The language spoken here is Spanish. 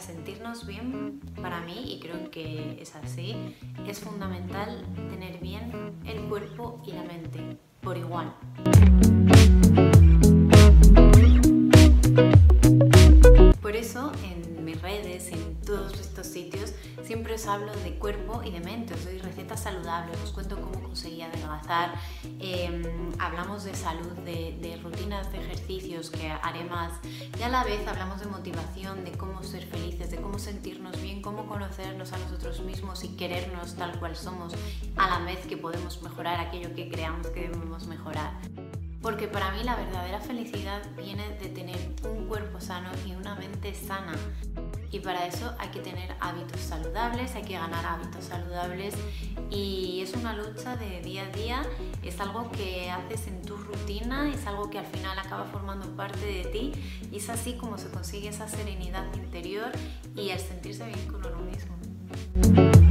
sentirnos bien, para mí, y creo que es así, es fundamental tener bien el cuerpo y la mente por igual. Por eso en mis redes, en todos estos sitios, siempre os hablo de cuerpo y de mente, os doy recetas saludables, os cuento cómo conseguí adelgazar, em, hablamos de salud, de, rutinas de que haré más y a la vez hablamos de motivación, de cómo ser felices, de cómo sentirnos bien, cómo conocernos a nosotros mismos y querernos tal cual somos, a la vez que podemos mejorar aquello que creamos que debemos mejorar. Porque para mí la verdadera felicidad viene de tener un cuerpo sano y una mente sana. Y para eso hay que tener hábitos saludables, hay que ganar hábitos saludables y es una lucha de día a día, es algo que haces en tu rutina, es algo que al final acaba formando parte de ti y es así como se consigue esa serenidad interior y el sentirse bien con uno mismo.